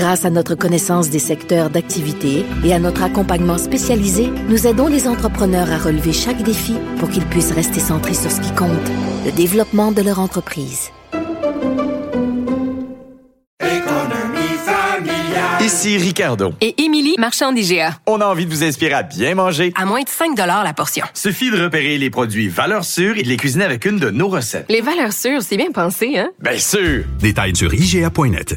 Grâce à notre connaissance des secteurs d'activité et à notre accompagnement spécialisé, nous aidons les entrepreneurs à relever chaque défi pour qu'ils puissent rester centrés sur ce qui compte, le développement de leur entreprise. Ici Ricardo. Et Émilie, marchand d'IGA. On a envie de vous inspirer à bien manger. À moins de 5 la portion. Suffit de repérer les produits valeurs sûres et de les cuisiner avec une de nos recettes. Les valeurs sûres, c'est bien pensé, hein? Bien sûr! Détails sur IGA.net.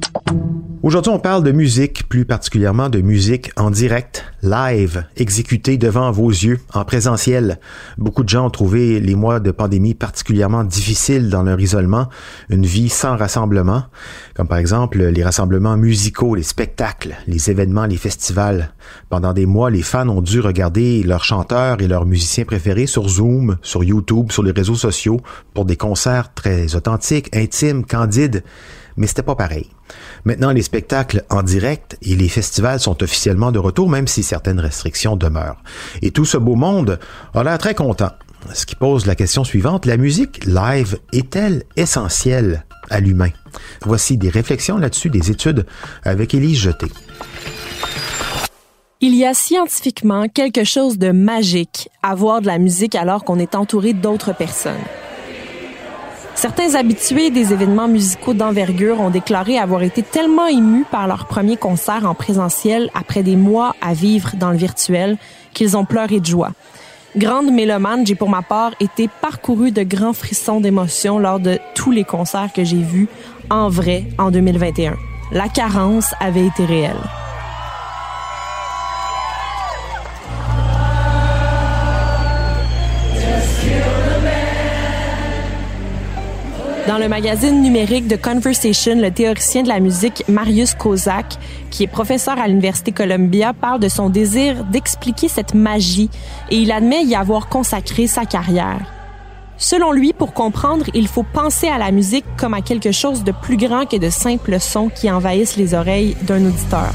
Aujourd'hui, on parle de musique, plus particulièrement de musique en direct, live, exécutée devant vos yeux, en présentiel. Beaucoup de gens ont trouvé les mois de pandémie particulièrement difficiles dans leur isolement, une vie sans rassemblement, comme par exemple les rassemblements musicaux, les spectacles, les événements, les festivals. Pendant des mois, les fans ont dû regarder leurs chanteurs et leurs musiciens préférés sur Zoom, sur YouTube, sur les réseaux sociaux, pour des concerts très authentiques, intimes, candides mais c'était pas pareil. Maintenant, les spectacles en direct et les festivals sont officiellement de retour, même si certaines restrictions demeurent. Et tout ce beau monde a l'air très content. Ce qui pose la question suivante, la musique live est-elle essentielle à l'humain? Voici des réflexions là-dessus, des études avec Élise Jeté. Il y a scientifiquement quelque chose de magique à voir de la musique alors qu'on est entouré d'autres personnes. Certains habitués des événements musicaux d'envergure ont déclaré avoir été tellement émus par leur premier concert en présentiel après des mois à vivre dans le virtuel qu'ils ont pleuré de joie. Grande mélomane, j'ai pour ma part été parcouru de grands frissons d'émotion lors de tous les concerts que j'ai vus en vrai en 2021. La carence avait été réelle. Dans le magazine numérique de Conversation, le théoricien de la musique Marius Kozak, qui est professeur à l'Université Columbia, parle de son désir d'expliquer cette magie et il admet y avoir consacré sa carrière. Selon lui, pour comprendre, il faut penser à la musique comme à quelque chose de plus grand que de simples sons qui envahissent les oreilles d'un auditeur.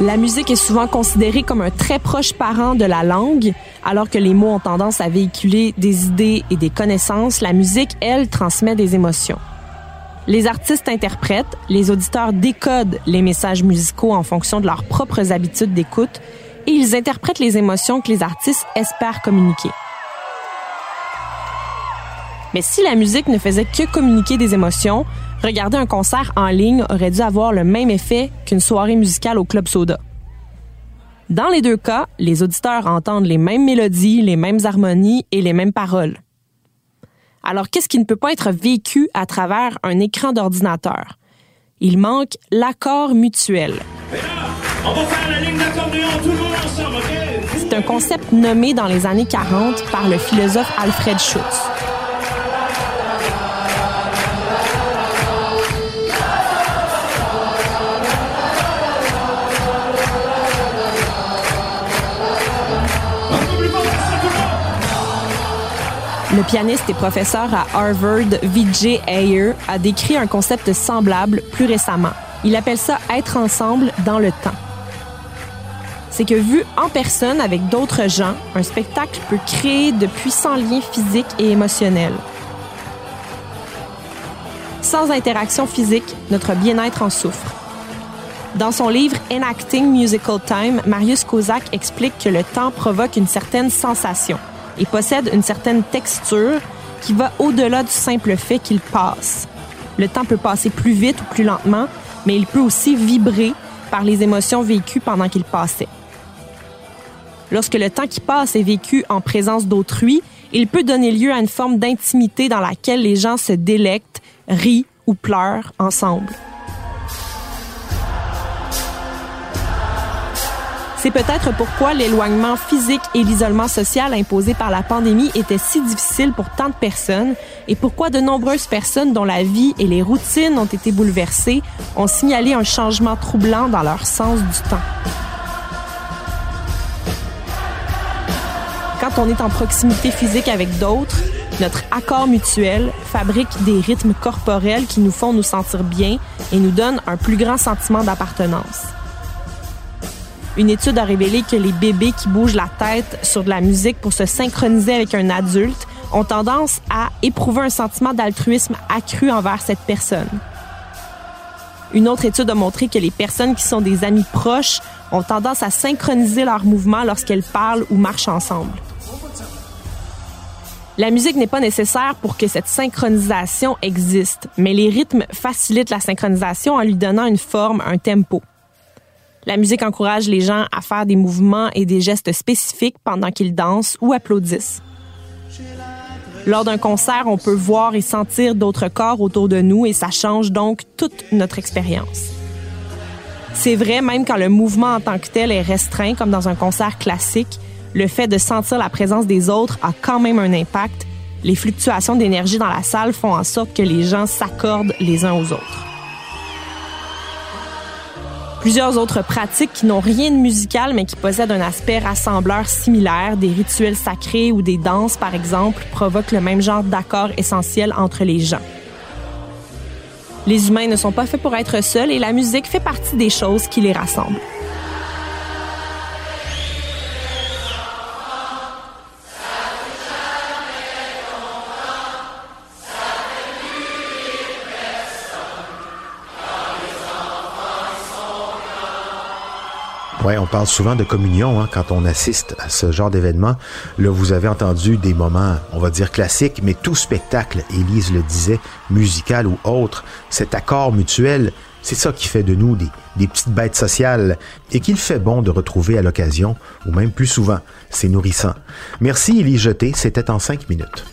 La musique est souvent considérée comme un très proche parent de la langue, alors que les mots ont tendance à véhiculer des idées et des connaissances. La musique, elle, transmet des émotions. Les artistes interprètent, les auditeurs décodent les messages musicaux en fonction de leurs propres habitudes d'écoute et ils interprètent les émotions que les artistes espèrent communiquer. Mais si la musique ne faisait que communiquer des émotions, regarder un concert en ligne aurait dû avoir le même effet qu'une soirée musicale au Club Soda. Dans les deux cas, les auditeurs entendent les mêmes mélodies, les mêmes harmonies et les mêmes paroles. Alors qu'est-ce qui ne peut pas être vécu à travers un écran d'ordinateur? Il manque l'accord mutuel. C'est un concept nommé dans les années 40 par le philosophe Alfred Schutz. Le pianiste et professeur à Harvard, Vijay Ayer, a décrit un concept semblable plus récemment. Il appelle ça être ensemble dans le temps. C'est que vu en personne avec d'autres gens, un spectacle peut créer de puissants liens physiques et émotionnels. Sans interaction physique, notre bien-être en souffre. Dans son livre Enacting Musical Time, Marius Kozak explique que le temps provoque une certaine sensation et possède une certaine texture qui va au-delà du simple fait qu'il passe. Le temps peut passer plus vite ou plus lentement, mais il peut aussi vibrer par les émotions vécues pendant qu'il passait. Lorsque le temps qui passe est vécu en présence d'autrui, il peut donner lieu à une forme d'intimité dans laquelle les gens se délectent, rient ou pleurent ensemble. C'est peut-être pourquoi l'éloignement physique et l'isolement social imposé par la pandémie était si difficile pour tant de personnes et pourquoi de nombreuses personnes dont la vie et les routines ont été bouleversées ont signalé un changement troublant dans leur sens du temps. Quand on est en proximité physique avec d'autres, notre accord mutuel fabrique des rythmes corporels qui nous font nous sentir bien et nous donnent un plus grand sentiment d'appartenance. Une étude a révélé que les bébés qui bougent la tête sur de la musique pour se synchroniser avec un adulte ont tendance à éprouver un sentiment d'altruisme accru envers cette personne. Une autre étude a montré que les personnes qui sont des amis proches ont tendance à synchroniser leurs mouvements lorsqu'elles parlent ou marchent ensemble. La musique n'est pas nécessaire pour que cette synchronisation existe, mais les rythmes facilitent la synchronisation en lui donnant une forme, un tempo. La musique encourage les gens à faire des mouvements et des gestes spécifiques pendant qu'ils dansent ou applaudissent. Lors d'un concert, on peut voir et sentir d'autres corps autour de nous et ça change donc toute notre expérience. C'est vrai même quand le mouvement en tant que tel est restreint, comme dans un concert classique, le fait de sentir la présence des autres a quand même un impact. Les fluctuations d'énergie dans la salle font en sorte que les gens s'accordent les uns aux autres. Plusieurs autres pratiques qui n'ont rien de musical mais qui possèdent un aspect rassembleur similaire, des rituels sacrés ou des danses par exemple, provoquent le même genre d'accord essentiel entre les gens. Les humains ne sont pas faits pour être seuls et la musique fait partie des choses qui les rassemblent. Ouais, on parle souvent de communion hein, quand on assiste à ce genre d'événement. Là, vous avez entendu des moments, on va dire classiques, mais tout spectacle, Élise le disait, musical ou autre, cet accord mutuel, c'est ça qui fait de nous des, des petites bêtes sociales et qu'il fait bon de retrouver à l'occasion, ou même plus souvent. C'est nourrissant. Merci Élise Jeté, c'était en cinq minutes.